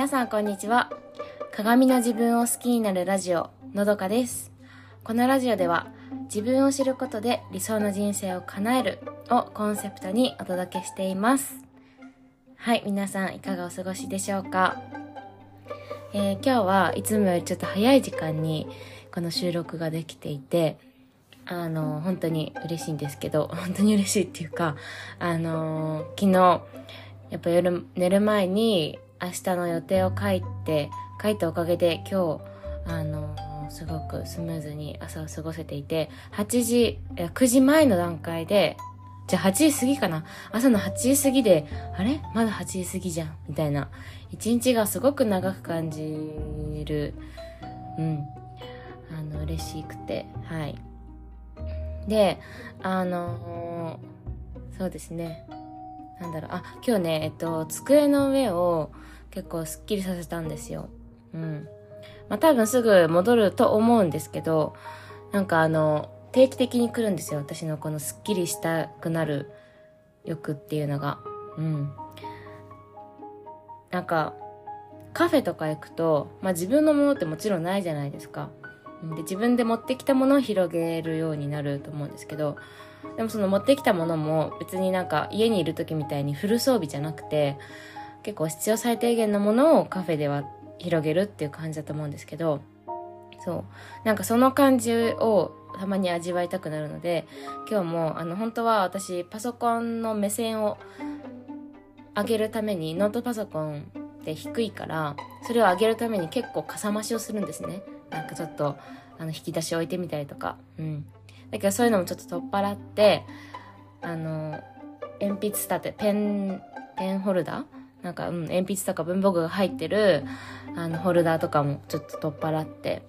皆さんこんにちは。鏡の自分を好きになるラジオのどかです。このラジオでは自分を知ることで理想の人生を叶えるをコンセプトにお届けしています。はい皆さんいかがお過ごしでしょうか、えー、今日はいつもよりちょっと早い時間にこの収録ができていてあの本当に嬉しいんですけど 本当に嬉しいっていうかあの昨日やっぱ夜寝る前に明日の予定を書いて書いたおかげで今日あのすごくスムーズに朝を過ごせていて8時9時前の段階でじゃあ8時過ぎかな。朝の8時過ぎであれ？まだ8時過ぎじゃん。みたいな。一日がすごく長く感じるうん。あの嬉しくて。はい。であのそうですね。なんだろう、あ、今日ね、えっと、机の上を結構スッキリさせたんですよ。うん。まあ多分すぐ戻ると思うんですけど、なんかあの、定期的に来るんですよ。私のこのスッキリしたくなる欲っていうのが。うん。なんか、カフェとか行くと、まあ自分のものってもちろんないじゃないですか。で自分で持ってきたものを広げるようになると思うんですけど、でもその持ってきたものも別になんか家にいる時みたいにフル装備じゃなくて結構必要最低限のものをカフェでは広げるっていう感じだと思うんですけどそう。なんかその感じをたまに味わいたくなるので今日もあの本当は私パソコンの目線を上げるためにノートパソコンって低いからそれを上げるために結構かさ増しをするんですね。なんかちょっとあの引き出し置いてみたりとか。うん。だけどそういうのもちょっと取っ払って、あの、鉛筆立て、ペン、ペンホルダー？なんか、うん、鉛筆とか文房具が入ってる、あの、ホルダーとかもちょっと取っ払って、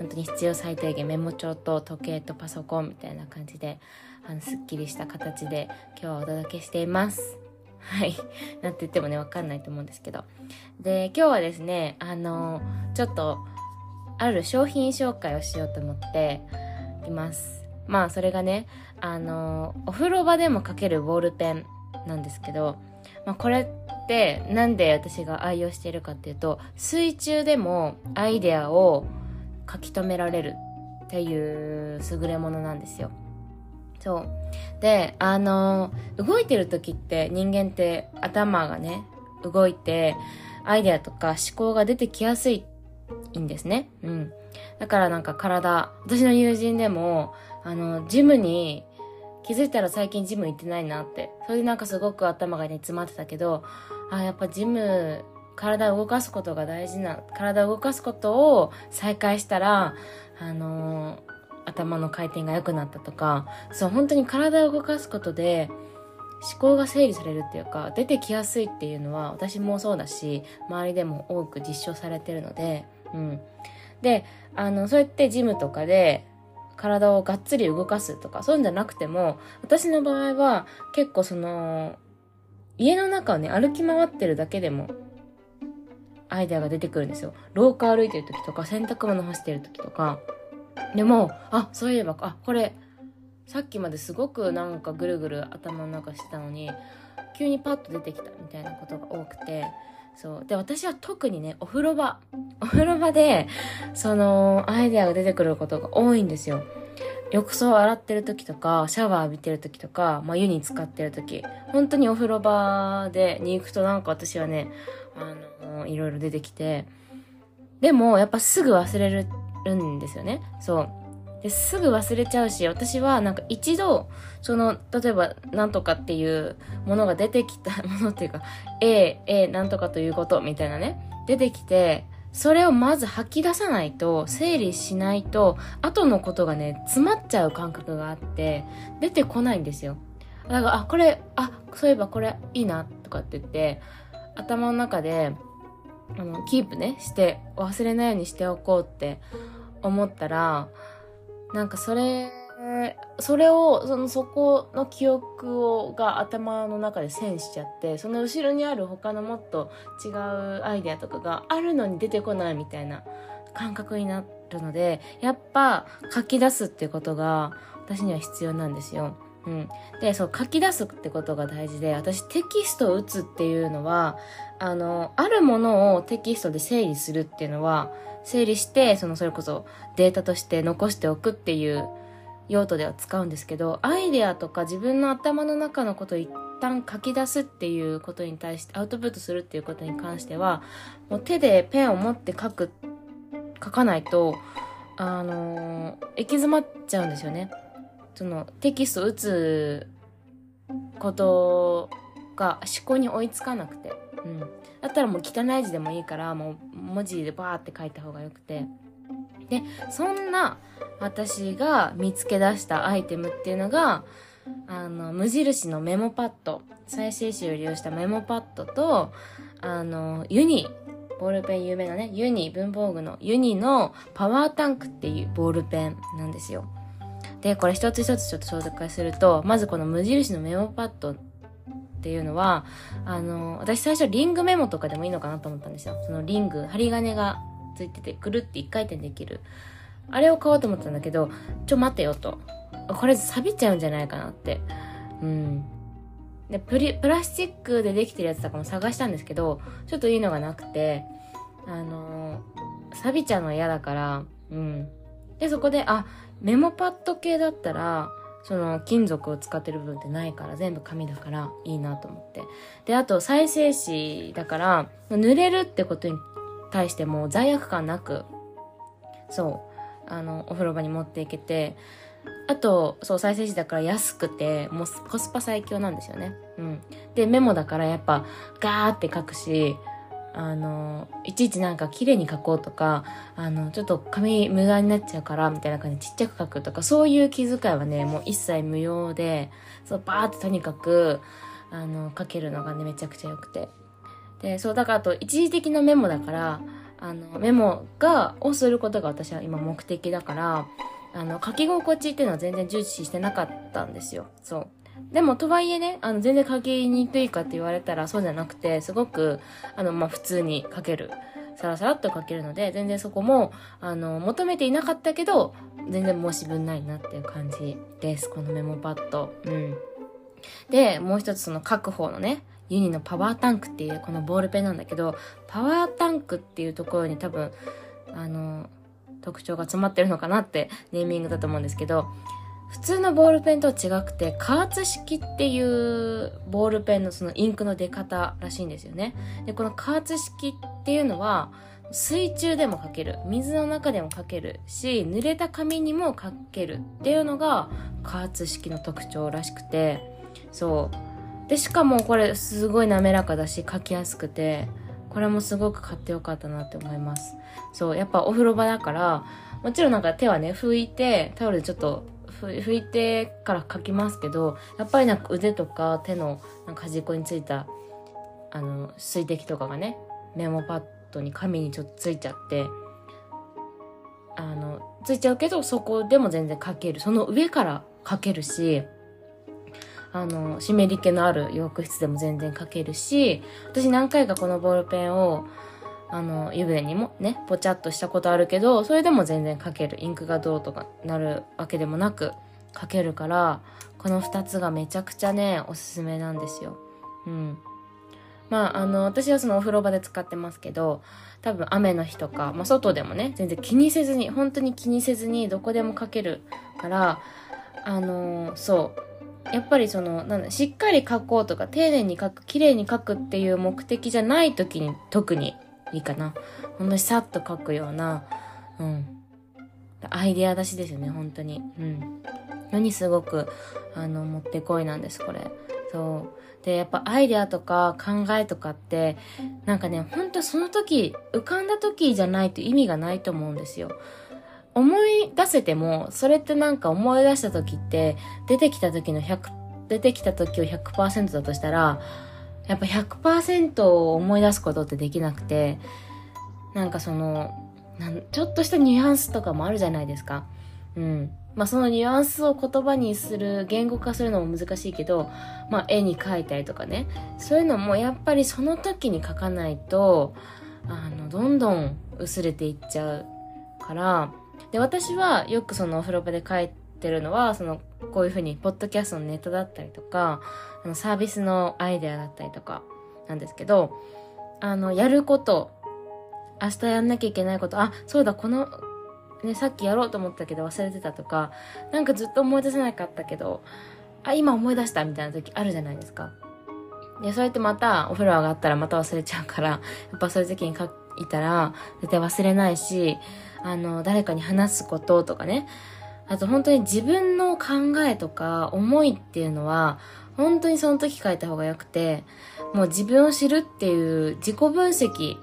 本当に必要最低限メモ帳と時計とパソコンみたいな感じで、あの、すっきりした形で今日はお届けしています。はい。なんて言ってもね、わかんないと思うんですけど。で、今日はですね、あの、ちょっと、ある商品紹介をしようと思っています。まあそれがねあのお風呂場でも書けるボールペンなんですけど、まあ、これってなんで私が愛用しているかっていうと水中でもアイデアを書き留められるっていう優れものなんですよ。そう。で、あの、動いてる時って人間って頭がね、動いて、アイデアとか思考が出てきやすいんですね。うん。だからなんか体、私の友人でも、あの、ジムに、気づいたら最近ジム行ってないなって。それでなんかすごく頭が煮詰まってたけど、あ、やっぱジム、体を動かすことが大事な、体を動かすことを再開したら、あのー、頭の回転が良くなったとか、そう、本当に体を動かすことで、思考が整理されるっていうか、出てきやすいっていうのは、私もそうだし、周りでも多く実証されてるので、うん。で、あの、そうやってジムとかで、体をがっつり動かすとか、そういうんじゃなくても、私の場合は結構その、家の中をね、歩き回ってるだけでも、アイデアが出てくるんですよ。廊下歩いてる時とか、洗濯物干してる時とか。でも、あ、そういえば、あ、これ、さっきまですごくなんかぐるぐる頭の中してたのに、急にパッと出てきたみたいなことが多くて、そう。で私は特にねお風呂場。お風呂場でそのアイデアが出てくることが多いんですよ。浴槽を洗ってる時とかシャワー浴びてる時とか、まあ、湯に浸かってる時。本当にお風呂場でに行くとなんか私はねあのいろいろ出てきて。でもやっぱすぐ忘れるんですよね。そう。ですぐ忘れちゃうし、私はなんか一度、その、例えばなんとかっていうものが出てきた ものっていうか、A、A なんとかということみたいなね、出てきて、それをまず吐き出さないと、整理しないと、後のことがね、詰まっちゃう感覚があって、出てこないんですよ。だから、あ、これ、あ、そういえばこれいいな、とかって言って、頭の中で、あの、キープね、して、忘れないようにしておこうって思ったら、なんかそれ、それを、そのそこの記憶を、が頭の中でせんしちゃって、その後ろにある他のもっと違うアイデアとかがあるのに出てこないみたいな感覚になるので、やっぱ書き出すっていうことが私には必要なんですよ。うん。で、そう、書き出すってことが大事で、私テキストを打つっていうのは、あの、あるものをテキストで整理するっていうのは、整理して、その、それこそデータとして残しておくっていう用途では使うんですけど、アイデアとか自分の頭の中のことを一旦書き出すっていうことに対して、アウトプットするっていうことに関しては、もう手でペンを持って書く、書かないと、あのー、行き詰まっちゃうんですよね。そのテキスト打つことが思考に追いつかなくて。うん。だったらもう汚い字でもいいから、もう文字でバーって書いた方がよくて。で、そんな私が見つけ出したアイテムっていうのが、あの、無印のメモパッド、再生紙を利用したメモパッドと、あの、ユニ、ボールペン有名なね、ユニ、文房具のユニのパワータンクっていうボールペンなんですよ。で、これ一つ一つちょっと紹介すると、まずこの無印のメモパッドっていうのは、あの、私最初リングメモとかでもいいのかなと思ったんですよ。そのリング、針金がついてて、くるって一回転できる。あれを買おうと思ったんだけど、ちょ待てよと。これ錆びちゃうんじゃないかなって。うん。で、プリ、プラスチックでできてるやつとかも探したんですけど、ちょっといいのがなくて、あの、錆びちゃうのは嫌だから、うん。で、そこで、あ、メモパッド系だったら、その金属を使ってる部分ってないから全部紙だからいいなと思って。で、あと再生紙だから濡れるってことに対しても罪悪感なく、そう、あの、お風呂場に持っていけて、あと、そう、再生紙だから安くて、もうコスパ最強なんですよね。うん。で、メモだからやっぱガーって書くし、あの、いちいちなんか綺麗に書こうとか、あの、ちょっと紙無駄になっちゃうから、みたいな感じでちっちゃく書くとか、そういう気遣いはね、もう一切無用で、そう、バーってとにかく、あの、書けるのがね、めちゃくちゃ良くて。で、そう、だからあと、一時的なメモだから、あの、メモが、をすることが私は今目的だから、あの、書き心地っていうのは全然重視してなかったんですよ。そう。でも、とはいえね、あの、全然書きにくいかって言われたらそうじゃなくて、すごく、あの、まあ、普通に書ける。さらさらっと書けるので、全然そこも、あの、求めていなかったけど、全然申し分ないなっていう感じです。このメモパッド。うん。で、もう一つその書く方のね、ユニのパワータンクっていうこのボールペンなんだけど、パワータンクっていうところに多分、あの、特徴が詰まってるのかなってネーミングだと思うんですけど、普通のボールペンとは違くて、加圧式っていうボールペンのそのインクの出方らしいんですよね。で、この加圧式っていうのは、水中でも書ける。水の中でも書けるし、濡れた紙にも書けるっていうのが加圧式の特徴らしくて、そう。で、しかもこれすごい滑らかだし書きやすくて、これもすごく買ってよかったなって思います。そう、やっぱお風呂場だから、もちろんなんか手はね、拭いて、タオルでちょっと拭いてから書きますけどやっぱりなんか腕とか手のなんか端っこについたあの水滴とかがねメモパッドに紙にちょっとついちゃってあのついちゃうけどそこでも全然書ける。その上から書けるしあの湿り気のある浴室でも全然書けるし私何回かこのボールペンをあの、湯船にもね、ぽちゃっとしたことあるけど、それでも全然書ける。インクがどうとかなるわけでもなく書けるから、この二つがめちゃくちゃね、おすすめなんですよ。うん。まあ、あの、私はそのお風呂場で使ってますけど、多分雨の日とか、まあ、外でもね、全然気にせずに、本当に気にせずにどこでも書けるから、あのそう。やっぱりその、なんだ、しっかり書こうとか、丁寧に書く、綺麗に書くっていう目的じゃない時に特にいいかな。ほんとにさっと書くような、うん。アイデア出しですよね、本当に。うん。のにすごく、あの、もってこいなんです、これ。そう。で、やっぱアイデアとか考えとかって、なんかね、ほんとその時、浮かんだ時じゃないと意味がないと思うんですよ。思い出せても、それってなんか思い出した時って、出てきた時の100、出てきた時を100%だとしたら、やっぱ100%を思い出すことってできなくて、なんかその、なんちょっとしたニュアンスとかもあるじゃないですか。うん。まあそのニュアンスを言葉にする、言語化するのも難しいけど、まあ絵に描いたりとかね。そういうのもやっぱりその時に書かないと、あの、どんどん薄れていっちゃうから、で、私はよくそのお風呂場で書いてるのは、そのこういうふうに、ポッドキャストのネタだったりとか、あの、サービスのアイデアだったりとか、なんですけど、あの、やること、明日やんなきゃいけないこと、あ、そうだ、この、ね、さっきやろうと思ったけど忘れてたとか、なんかずっと思い出せなかったけど、あ、今思い出したみたいな時あるじゃないですか。で、そうやってまたお風呂上がったらまた忘れちゃうから、やっぱそういう時に書いたら絶対忘れないし、あの、誰かに話すこととかね、あと本当に自分の考えとか思いっていうのは、本当にその時書いた方がよくて、もう自分を知るっていう自己分析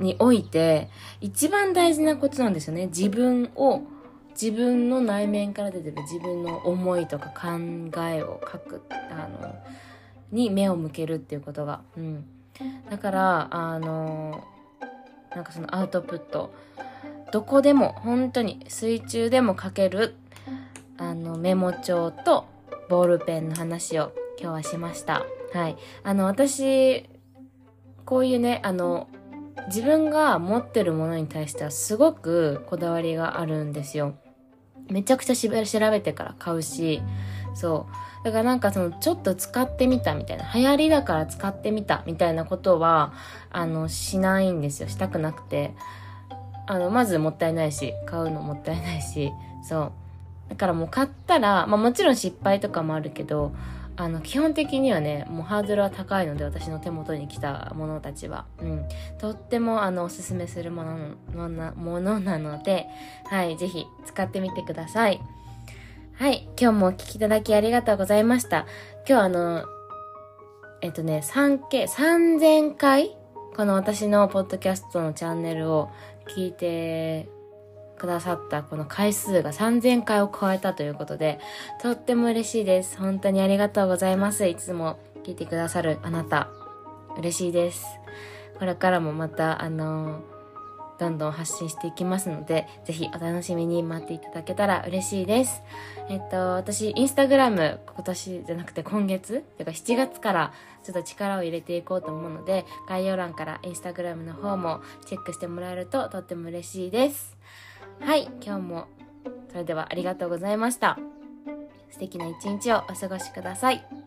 において、一番大事なことなんですよね。自分を、自分の内面から出てる自分の思いとか考えを書く、あの、に目を向けるっていうことが。うん。だから、あの、なんかそのアウトプット、どこでも、本当に水中でも書ける、あの、メモ帳とボールペンの話を今日はしました。はい。あの、私、こういうね、あの、自分が持ってるものに対してはすごくこだわりがあるんですよ。めちゃくちゃ調べてから買うし、そう。だからなんかそのちょっと使ってみたみたいな、流行りだから使ってみたみたいなことは、あの、しないんですよ。したくなくて。あの、まずもったいないし、買うのもったいないし、そう。だからもう買ったら、まあもちろん失敗とかもあるけど、あの、基本的にはね、もうハードルは高いので、私の手元に来たものたちは。うん。とっても、あの、おすすめするものの、ものなので、はい、ぜひ使ってみてください。はい、今日もお聴きいただきありがとうございました。今日あの、えっとね、3K、3000回？この私のポッドキャストのチャンネルを聞いてくださったこの回数が3000回を超えたということで、とっても嬉しいです。本当にありがとうございます。いつも聞いてくださるあなた、嬉しいです。これからもまた、あのどんどん発信していきますので、ぜひお楽しみに待っていただけたら嬉しいです。えっと、私、インスタグラム、今年じゃなくて今月、てか7月からちょっと力を入れていこうと思うので、概要欄からインスタグラムの方もチェックしてもらえるととっても嬉しいです。はい、今日もそれではありがとうございました。素敵な一日をお過ごしください。